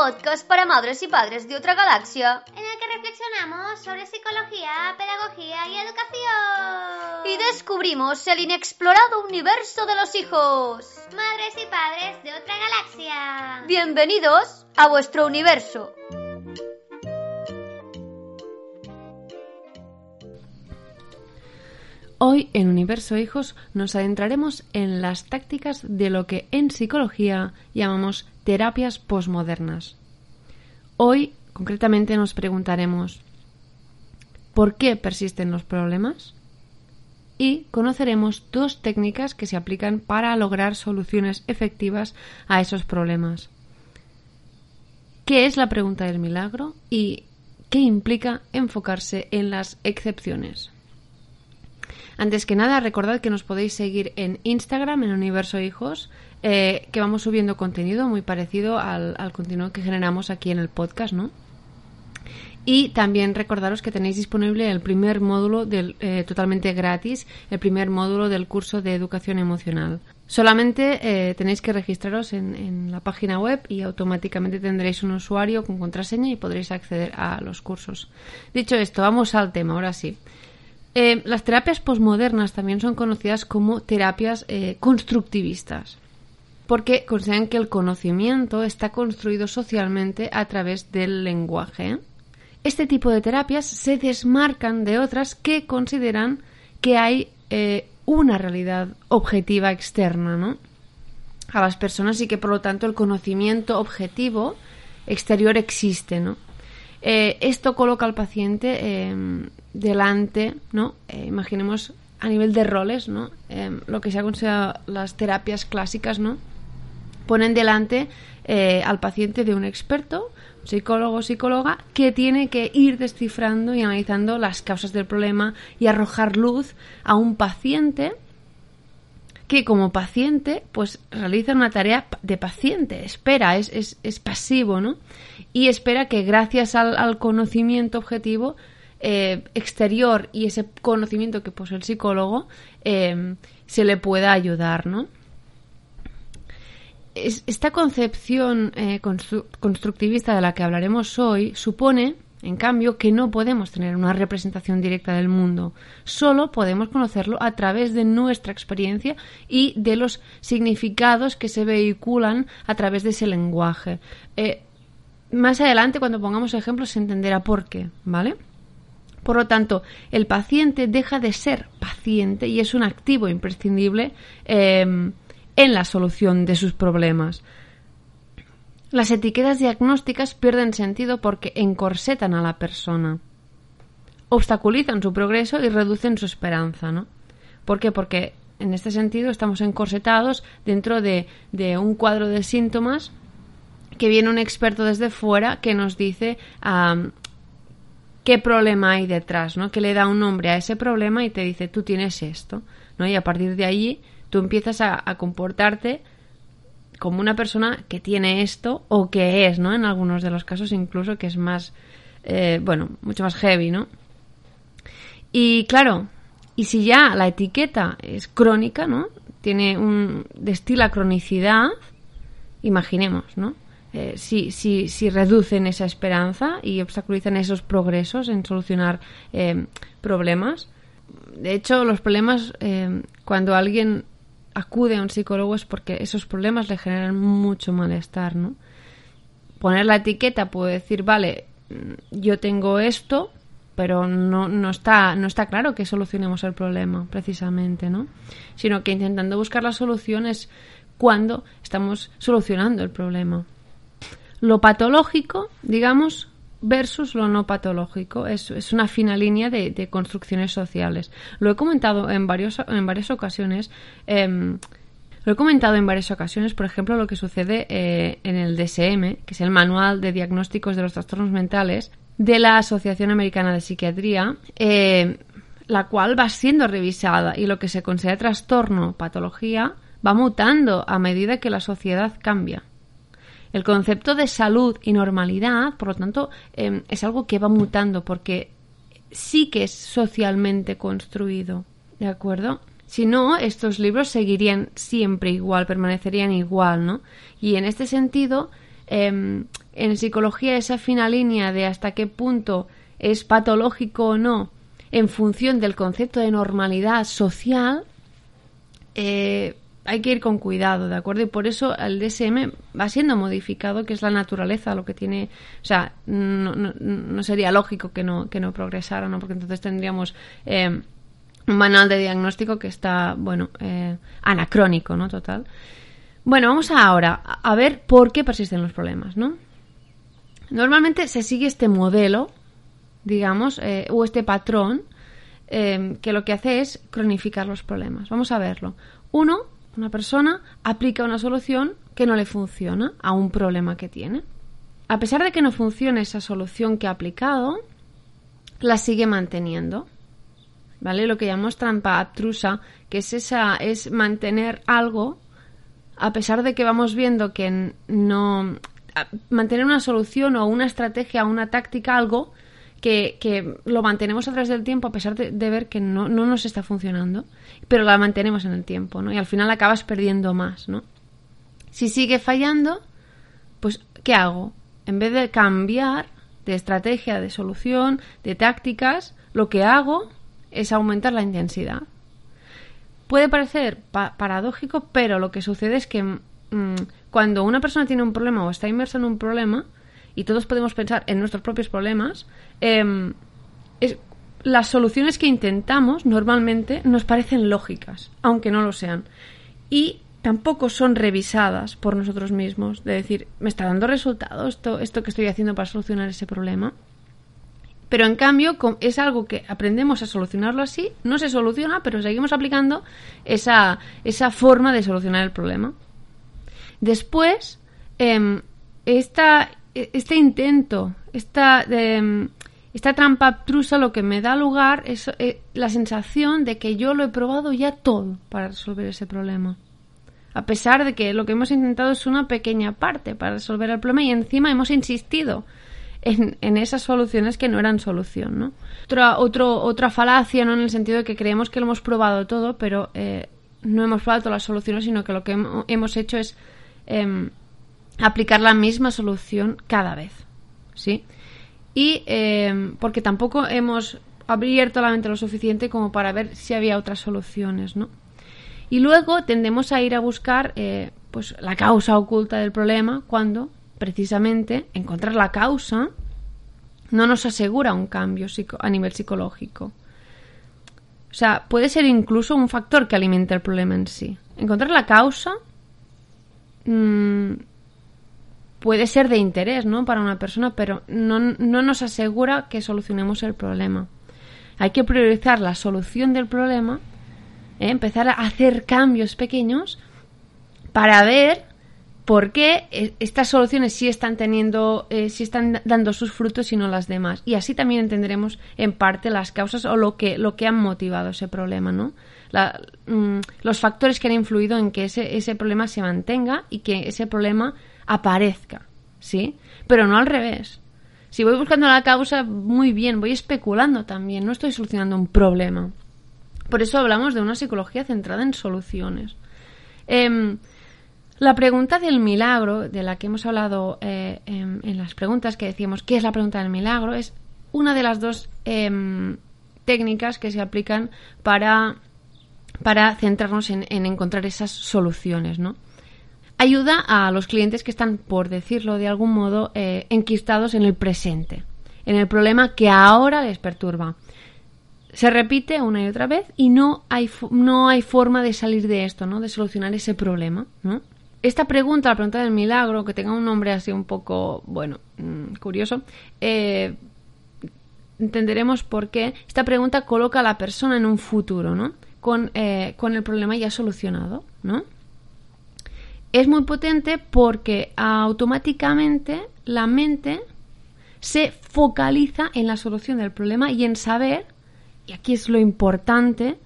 podcast para madres y padres de otra galaxia, en el que reflexionamos sobre psicología, pedagogía y educación. Y descubrimos el inexplorado universo de los hijos. Madres y padres de otra galaxia. Bienvenidos a vuestro universo. Hoy en Universo Hijos nos adentraremos en las tácticas de lo que en psicología llamamos terapias posmodernas. Hoy concretamente nos preguntaremos ¿por qué persisten los problemas? Y conoceremos dos técnicas que se aplican para lograr soluciones efectivas a esos problemas. ¿Qué es la pregunta del milagro? ¿Y qué implica enfocarse en las excepciones? Antes que nada, recordad que nos podéis seguir en Instagram, en Universo Hijos, eh, que vamos subiendo contenido muy parecido al, al contenido que generamos aquí en el podcast, ¿no? Y también recordaros que tenéis disponible el primer módulo del, eh, totalmente gratis, el primer módulo del curso de educación emocional. Solamente eh, tenéis que registraros en, la página web y automáticamente tendréis un usuario con contraseña y podréis acceder a los cursos. Dicho esto, vamos al tema, ahora sí. Las terapias posmodernas también son conocidas como terapias constructivistas, porque consideran que el conocimiento está construido socialmente a través del lenguaje. Este tipo de terapias se desmarcan de otras que consideran que hay eh, una realidad objetiva externa ¿no? a las personas y que por lo tanto el conocimiento objetivo exterior existe. ¿no? Eh, esto coloca al paciente eh, delante, ¿no? Imaginemos a nivel de roles, ¿no? Lo que se ha considerado las terapias clásicas, ¿no? Ponen delante eh, al paciente de un experto, psicólogo o psicóloga, que tiene que ir descifrando y analizando las causas del problema y arrojar luz a un paciente que como paciente pues realiza una tarea de paciente, espera, es, es, pasivo, ¿no? Y espera que gracias al, al conocimiento objetivo eh, exterior y ese conocimiento que posee el psicólogo eh, se le pueda ayudar, ¿no? Es, esta concepción eh, constru constructivista de la que hablaremos hoy supone, en cambio, que no podemos tener una representación directa del mundo, solo podemos conocerlo a través de nuestra experiencia y de los significados que se vehiculan a través de ese lenguaje. Eh, más adelante, cuando pongamos ejemplos, se entenderá por qué, ¿vale? Por lo tanto, el paciente deja de ser paciente y es un activo imprescindible eh, en la solución de sus problemas. Las etiquetas diagnósticas pierden sentido porque encorsetan a la persona, obstaculizan su progreso y reducen su esperanza, ¿no? ¿Por qué? Porque en este sentido estamos encorsetados dentro de, un cuadro de síntomas que viene un experto desde fuera que nos dice qué problema hay detrás, ¿no? Que le da un nombre a ese problema y te dice, tú tienes esto, ¿no? Y a partir de allí tú empiezas a, comportarte como una persona que tiene esto o que es, ¿no? En algunos de los casos incluso que es más, eh, bueno, mucho más heavy, ¿no? Y claro, y si ya la etiqueta es crónica, ¿no? Tiene un destila cronicidad, imaginemos, ¿no? Eh, si, si, si, reducen esa esperanza y obstaculizan esos progresos en solucionar eh, problemas. De hecho, los problemas, cuando alguien acude a un psicólogo es porque esos problemas le generan mucho malestar, ¿no? Poner la etiqueta puede decir, vale, yo tengo esto, pero no, no, está, no está claro que solucionemos el problema, precisamente, ¿no? Sino que intentando buscar la solución es cuando estamos solucionando el problema lo patológico, digamos, versus lo no patológico. Es, es una fina línea de, construcciones sociales. Lo he comentado en, varios, en varias ocasiones. Eh, lo he comentado en varias ocasiones, por ejemplo, lo que sucede eh, en el DSM, que es el Manual de Diagnósticos de los Trastornos Mentales de la Asociación Americana de Psiquiatría, eh, la cual va siendo revisada y lo que se considera trastorno, patología, va mutando a medida que la sociedad cambia. El concepto de salud y normalidad, por lo tanto, eh, es algo que va mutando porque sí que es socialmente construido. ¿De acuerdo? Si no, estos libros seguirían siempre igual, permanecerían igual, ¿no? Y en este sentido, em, en psicología esa fina línea de hasta qué punto es patológico o no en función del concepto de normalidad social, eh, hay que ir con cuidado, ¿de acuerdo? Y por eso el DSM va siendo modificado, que es la naturaleza, lo que tiene, o sea, no, sería lógico que no, que no progresara, ¿no? Porque entonces tendríamos eh, un manual de diagnóstico que está, bueno, eh, anacrónico, ¿no? Total. Bueno, vamos ahora a ver por qué persisten los problemas, ¿no? Normalmente se sigue este modelo, digamos, eh, o este patrón, que lo que hace es cronificar los problemas. Vamos a verlo. Uno, una persona aplica una solución que no le funciona a un problema que tiene. A pesar de que no funcione esa solución que ha aplicado, la sigue manteniendo. ¿Vale? Lo que llamamos trampa abstrusa, que es esa es mantener algo a pesar de que vamos viendo que no mantener una solución o una estrategia, una táctica, algo que, lo mantenemos a través del tiempo a pesar de, ver que no, no, nos está funcionando, pero la mantenemos en el tiempo, ¿no? Y al final acabas perdiendo más, ¿no? Si sigue fallando, pues ¿qué hago? En vez de cambiar de estrategia, de solución, de tácticas, lo que hago es aumentar la intensidad. Puede parecer paradójico, pero lo que sucede es que mm, cuando una persona tiene un problema o está inmersa en un problema, y todos podemos pensar en nuestros propios problemas, em, las soluciones que intentamos normalmente nos parecen lógicas, aunque no lo sean. Y tampoco son revisadas por nosotros mismos, de decir, ¿me está dando resultado esto, esto que estoy haciendo para solucionar ese problema? Pero en cambio es algo que aprendemos a solucionarlo así, no se soluciona, pero seguimos aplicando esa, esa forma de solucionar el problema. Después, eh, esta e-, este intento, esta, em, esta trampa abstrusa lo que me da lugar es eh, la sensación de que yo lo he probado ya todo para resolver ese problema. A pesar de que lo que hemos intentado es una pequeña parte para resolver el problema y encima hemos insistido en, en esas soluciones que no eran solución, ¿no? Otra, otro, otra falacia, ¿no? En el sentido de que creemos que lo hemos probado todo, pero eh, no hemos probado las soluciones, sino que lo que hemos hecho es em, aplicar la misma solución cada vez. ¿Sí? Y eh, porque tampoco hemos abierto la mente lo suficiente como para ver si había otras soluciones, ¿no? Y luego tendemos a ir a buscar eh, pues la causa oculta del problema cuando precisamente encontrar la causa no nos asegura un cambio a nivel psicológico. O sea, puede ser incluso un factor que alimente el problema en sí. Encontrar la causa mmm, puede ser de interés ¿no? para una persona, pero no, no nos asegura que solucionemos el problema. Hay que priorizar la solución del problema, ¿eh? empezar a hacer cambios pequeños para ver por qué eh, estas soluciones sí están teniendo, eh, sí están dando sus frutos y no las demás. Y así también entenderemos en parte las causas o lo que, lo que han motivado ese problema, ¿no? Mm, los factores que han influido en que ese, ese problema se mantenga y que ese problema aparezca, ¿sí? Pero no al revés. Si voy buscando la causa, muy bien, voy especulando también, no estoy solucionando un problema. Por eso hablamos de una psicología centrada en soluciones. Em, la pregunta del milagro, de la que hemos hablado eh, en, las preguntas que decíamos, ¿qué es la pregunta del milagro? Es una de las dos em, técnicas que se aplican para, para centrarnos en, en encontrar esas soluciones, ¿no? Ayuda a los clientes que están, por decirlo de algún modo, eh, enquistados en el presente, en el problema que ahora les perturba. Se repite una y otra vez y no hay, no hay forma de salir de esto, ¿no? De solucionar ese problema. Esta pregunta, la pregunta del milagro, que tenga un nombre así un poco, bueno, mm, curioso, eh, entenderemos por qué esta pregunta coloca a la persona en un futuro, ¿no? Con, eh, con el problema ya solucionado, ¿no? Es muy potente porque automáticamente la mente se focaliza en la solución del problema y en saber, y aquí es lo importante,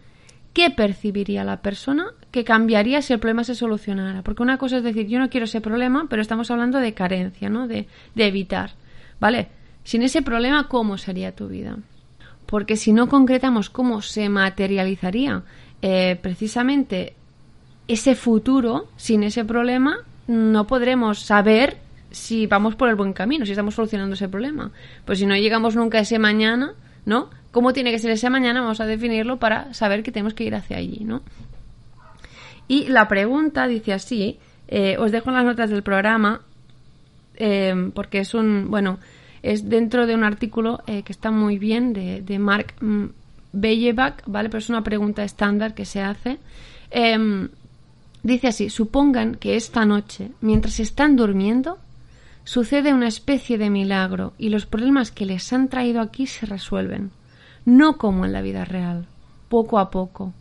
qué percibiría la persona que cambiaría si el problema se solucionara. Porque una cosa es decir, yo no quiero ese problema, pero estamos hablando de carencia, ¿no? De, evitar. ¿Vale? Sin ese problema, ¿cómo sería tu vida? Porque si no concretamos cómo se materializaría eh, precisamente ese futuro, sin ese problema, no podremos saber si vamos por el buen camino, si estamos solucionando ese problema. Pues si no llegamos nunca a ese mañana, ¿no? ¿Cómo tiene que ser ese mañana? Vamos a definirlo para saber que tenemos que ir hacia allí, ¿no? Y la pregunta dice así, eh, os dejo en las notas del programa, eh, porque es un, bueno, es dentro de un artículo eh, que está muy bien de, de Mark Bellebach, ¿vale? Pero es una pregunta estándar que se hace. Dice así, supongan que esta noche, mientras están durmiendo, sucede una especie de milagro y los problemas que les han traído aquí se resuelven, no como en la vida real, poco a poco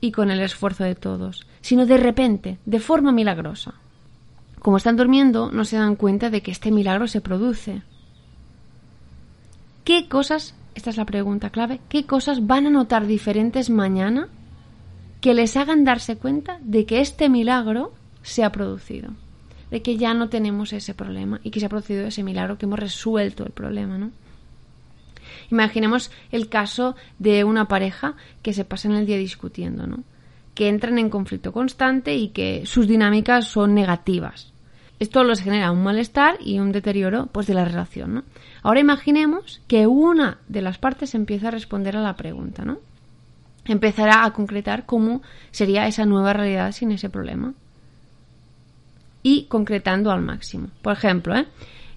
y con el esfuerzo de todos, sino de repente, de forma milagrosa. Como están durmiendo, no se dan cuenta de que este milagro se produce. ¿Qué cosas, esta es la pregunta clave, qué cosas van a notar diferentes mañana que les hagan darse cuenta de que este milagro se ha producido? de que ya no tenemos ese problema y que se ha producido ese milagro, que hemos resuelto el problema, ¿no? Imaginemos el caso de una pareja que se pasa en el día discutiendo, ¿no? Que entran en conflicto constante y que sus dinámicas son negativas. Esto les genera un malestar y un deterioro pues de la relación, ¿no? Ahora imaginemos que una de las partes empieza a responder a la pregunta, ¿no? Empezará a concretar cómo sería esa nueva realidad sin ese problema y concretando al máximo. Por ejemplo, ¿eh?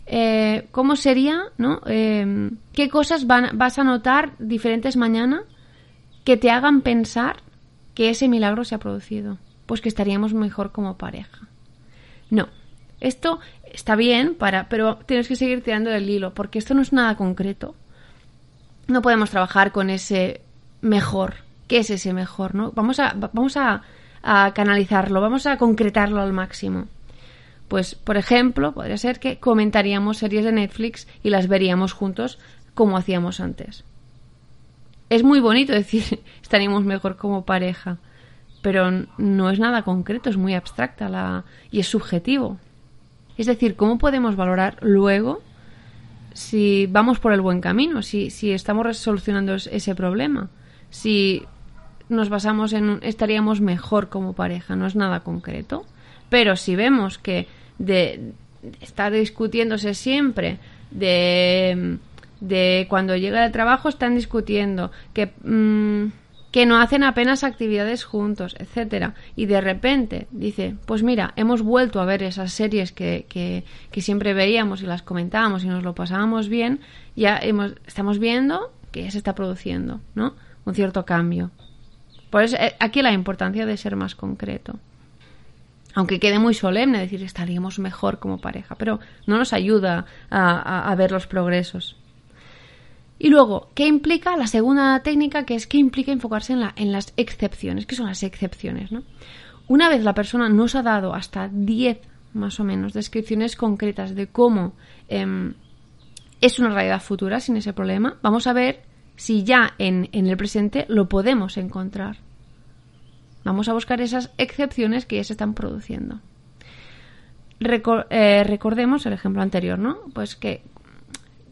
Eh, ¿cómo sería, no? Eh, ¿Qué cosas van, vas a notar diferentes mañana que te hagan pensar que ese milagro se ha producido? Pues que estaríamos mejor como pareja. No, esto está bien, para, pero tienes que seguir tirando del hilo, porque esto no es nada concreto. No podemos trabajar con ese mejor. ¿Qué es ese mejor? ¿no? Vamos, a, vamos a canalizarlo, vamos a concretarlo al máximo. Pues, por ejemplo, podría ser que comentaríamos series de Netflix y las veríamos juntos como hacíamos antes. Es muy bonito decir estaríamos mejor como pareja, pero no es nada concreto, es muy abstracta la... y es subjetivo. Es decir, ¿cómo podemos valorar luego si vamos por el buen camino, si, si estamos solucionando ese problema, si nos basamos en estaríamos mejor como pareja, no es nada concreto. Pero si vemos que de estar discutiéndose siempre, de, de cuando llega el trabajo están discutiendo, que, mm, que no hacen apenas actividades juntos, etcétera, y de repente dice, pues mira, hemos vuelto a ver esas series que, que, que siempre veíamos y las comentábamos y nos lo pasábamos bien, ya hemos, estamos viendo que ya se está produciendo, ¿no? Un cierto cambio. Por eso eh, aquí la importancia de ser más concreto aunque quede muy solemne decir estaríamos mejor como pareja, pero no nos ayuda a, ver los progresos. Y luego, ¿qué implica la segunda técnica? Que es que implica enfocarse en, la, en las excepciones. ¿Qué son las excepciones? ¿no? Una vez la persona nos ha dado hasta 10 más o menos descripciones concretas de cómo em, es una realidad futura sin ese problema, vamos a ver si ya en, en el presente lo podemos encontrar. Vamos a buscar esas excepciones que ya se están produciendo. Eh, recordemos el ejemplo anterior, ¿no? Pues que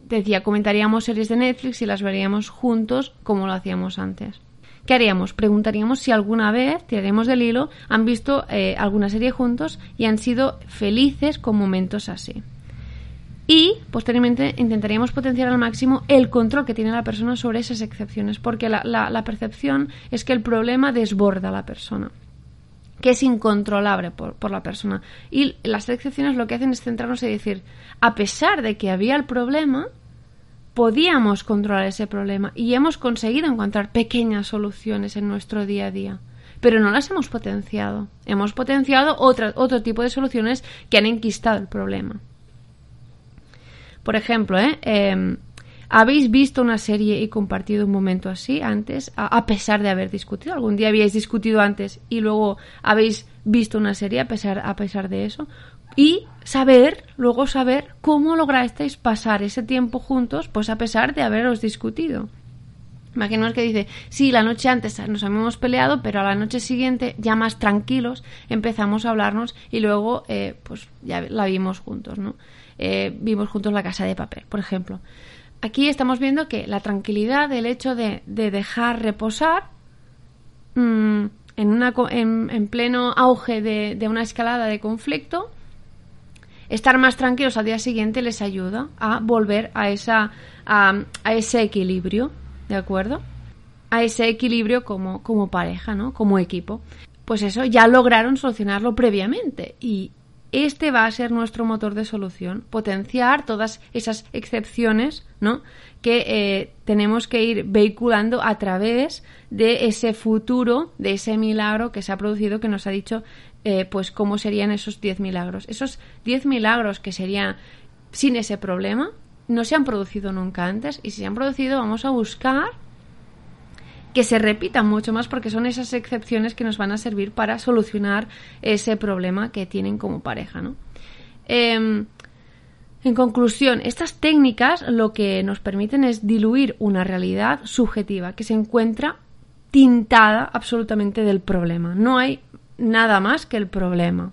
decía, comentaríamos series de Netflix y las veríamos juntos como lo hacíamos antes. ¿Qué haríamos? Preguntaríamos si alguna vez, tiraríamos del hilo, han visto eh, alguna serie juntos y han sido felices con momentos así. Y posteriormente intentaríamos potenciar al máximo el control que tiene la persona sobre esas excepciones, porque la, percepción es que el problema desborda a la persona que es incontrolable por, por, la persona. Y las excepciones lo que hacen es centrarnos y decir, a pesar de que había el problema, podíamos controlar ese problema y hemos conseguido encontrar pequeñas soluciones en nuestro día a día. Pero no las hemos potenciado. Hemos potenciado otra, otro tipo de soluciones que han enquistado el problema. Por ejemplo, ¿eh? Em, ¿habéis visto una serie y compartido un momento así antes, a, pesar de haber discutido? ¿Algún día habíais discutido antes y luego habéis visto una serie a pesar, a pesar de eso? Y saber, luego saber cómo lograsteis pasar ese tiempo juntos, pues a pesar de haberos discutido. Imaginaos que dice, sí, la noche antes nos habíamos peleado, pero a la noche siguiente, ya más tranquilos, empezamos a hablarnos y luego, eh, pues ya la vimos juntos, ¿no? Eh, vimos juntos la casa de papel, por ejemplo. Aquí estamos viendo que la tranquilidad, el hecho de, dejar reposar mm, en, una, en, pleno auge de, una escalada de conflicto, estar más tranquilos al día siguiente les ayuda a volver a, ese equilibrio, ¿de acuerdo? A ese equilibrio como, como pareja, ¿no? Como equipo. Pues eso, ya lograron solucionarlo previamente y este va a ser nuestro motor de solución, potenciar todas esas excepciones, ¿no? Que eh, tenemos que ir vehiculando a través de ese futuro, de ese milagro que se ha producido, que nos ha dicho eh, pues cómo serían esos 10 milagros. Esos 10 milagros que serían sin ese problema no se han producido nunca antes y si se han producido vamos a buscar que se repitan mucho más porque son esas excepciones que nos van a servir para solucionar ese problema que tienen como pareja, ¿no? Em, en conclusión, estas técnicas lo que nos permiten es diluir una realidad subjetiva que se encuentra tintada absolutamente del problema. No hay nada más que el problema.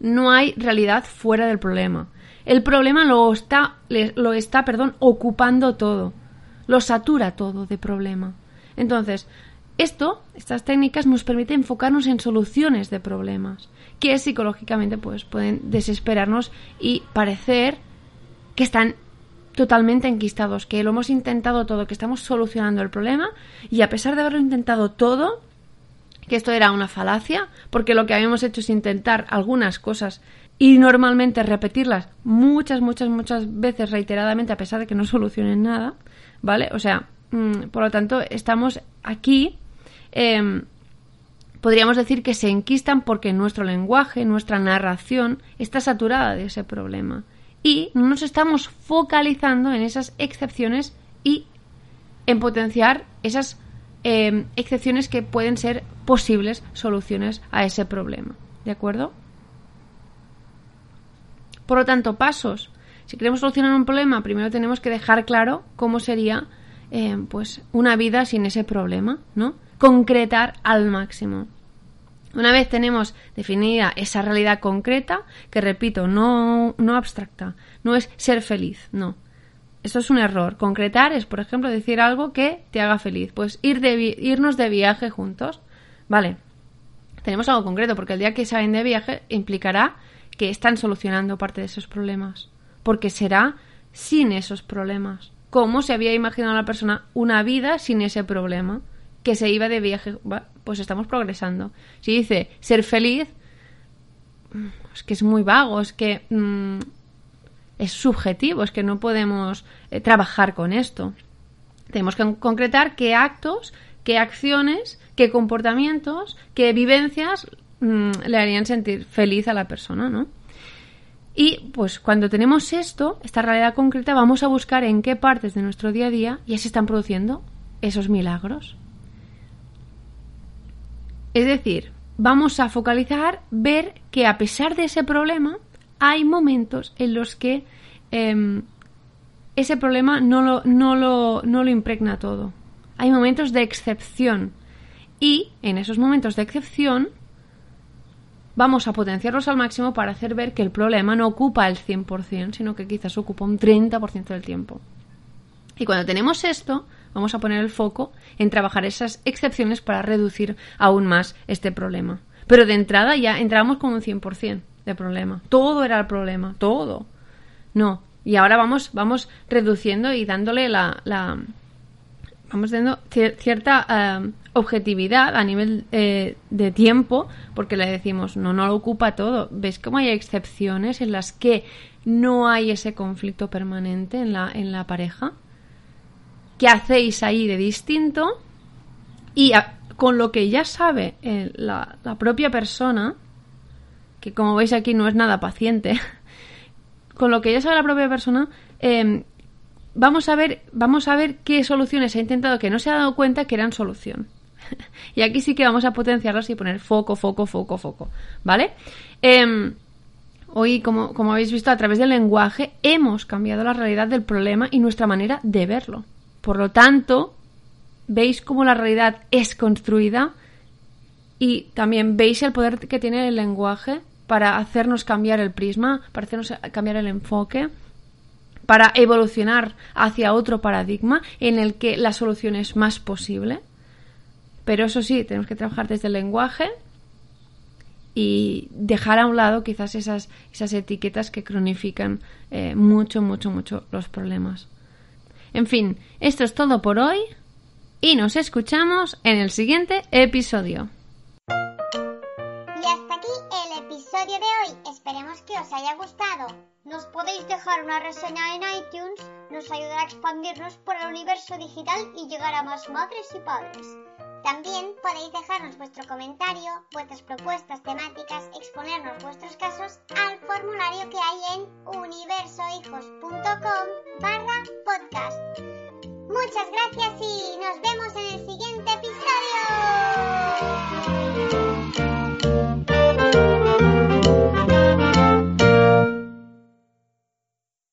No hay realidad fuera del problema. El problema lo está, lo está perdón, ocupando todo. Lo satura todo de problema. Entonces, esto, estas técnicas nos permiten enfocarnos en soluciones de problemas, que psicológicamente pues, pueden desesperarnos y parecer que están totalmente enquistados, que lo hemos intentado todo, que estamos solucionando el problema y a pesar de haberlo intentado todo, que esto era una falacia, porque lo que habíamos hecho es intentar algunas cosas y normalmente repetirlas muchas, muchas, muchas veces reiteradamente a pesar de que no solucionen nada, ¿vale? O sea, mm, por lo tanto, estamos aquí, em, podríamos decir que se enquistan porque nuestro lenguaje, nuestra narración está saturada de ese problema y no nos estamos focalizando en esas excepciones y en potenciar esas Em, excepciones que pueden ser posibles soluciones a ese problema. ¿De acuerdo? Por lo tanto, pasos. Si queremos solucionar un problema, primero tenemos que dejar claro cómo sería em, pues una vida sin ese problema, ¿no? Concretar al máximo. Una vez tenemos definida esa realidad concreta, que repito, no, no abstracta, no es ser feliz, no, eso es un error. Concretar es, por ejemplo, decir algo que te haga feliz. Pues ir de irnos de viaje juntos. Vale. Tenemos algo concreto, porque el día que salen de viaje implicará que están solucionando parte de esos problemas. Porque será sin esos problemas. ¿Cómo se había imaginado la persona una vida sin ese problema? Que se iba de viaje. Pues estamos progresando. Si dice ser feliz, es que es muy vago, es que mm, es subjetivo, es que no podemos eh, trabajar con esto. Tenemos que concretar qué actos, qué acciones, qué comportamientos, qué vivencias mm, le harían sentir feliz a la persona, ¿no? Y pues cuando tenemos esto, esta realidad concreta, vamos a buscar en qué partes de nuestro día a día ya se están produciendo esos milagros. Es decir, vamos a focalizar, ver que a pesar de ese problema, hay momentos en los que em, ese problema no lo, no, lo, no lo impregna todo. Hay momentos de excepción. Y en esos momentos de excepción vamos a potenciarlos al máximo para hacer ver que el problema no ocupa el 100%, sino que quizás ocupa un 30% del tiempo. Y cuando tenemos esto, vamos a poner el foco en trabajar esas excepciones para reducir aún más este problema. Pero de entrada ya entramos con un 100% de problema. Todo era el problema, todo. No. Y ahora vamos, vamos reduciendo y dándole la, la vamos dando cierta eh, objetividad a nivel eh, de tiempo, porque le decimos, no, no lo ocupa todo. ¿Ves cómo hay excepciones en las que no hay ese conflicto permanente en la, en la pareja? ¿Qué hacéis ahí de distinto? Y con lo que ya sabe eh, la, propia persona, que como veis aquí no es nada paciente, con lo que ya sabe la propia persona, em, vamos, a ver, vamos a ver qué soluciones ha intentado que no se ha dado cuenta que eran solución. y aquí sí que vamos a potenciarlas y poner foco, foco, foco, foco. ¿Vale? Em, hoy, como, como habéis visto, a través del lenguaje hemos cambiado la realidad del problema y nuestra manera de verlo. Por lo tanto, veis cómo la realidad es construida y también veis el poder que tiene el lenguaje para hacernos cambiar el prisma, para hacernos cambiar el enfoque, para evolucionar hacia otro paradigma en el que la solución es más posible. Pero eso sí, tenemos que trabajar desde el lenguaje y dejar a un lado quizás esas, esas etiquetas que cronifican eh, mucho, mucho, mucho los problemas. En fin, esto es todo por hoy y nos escuchamos en el siguiente episodio. Y hasta aquí el episodio de hoy. Esperemos que os haya gustado. Nos podéis dejar una reseña en iTunes, nos ayudará a expandirnos por el universo digital y llegar a más madres y padres. También podéis dejarnos vuestro comentario, vuestras propuestas temáticas, exponernos vuestros casos al formulario que hay en universohijos.com barra podcast. Muchas gracias y nos vemos en el siguiente episodio.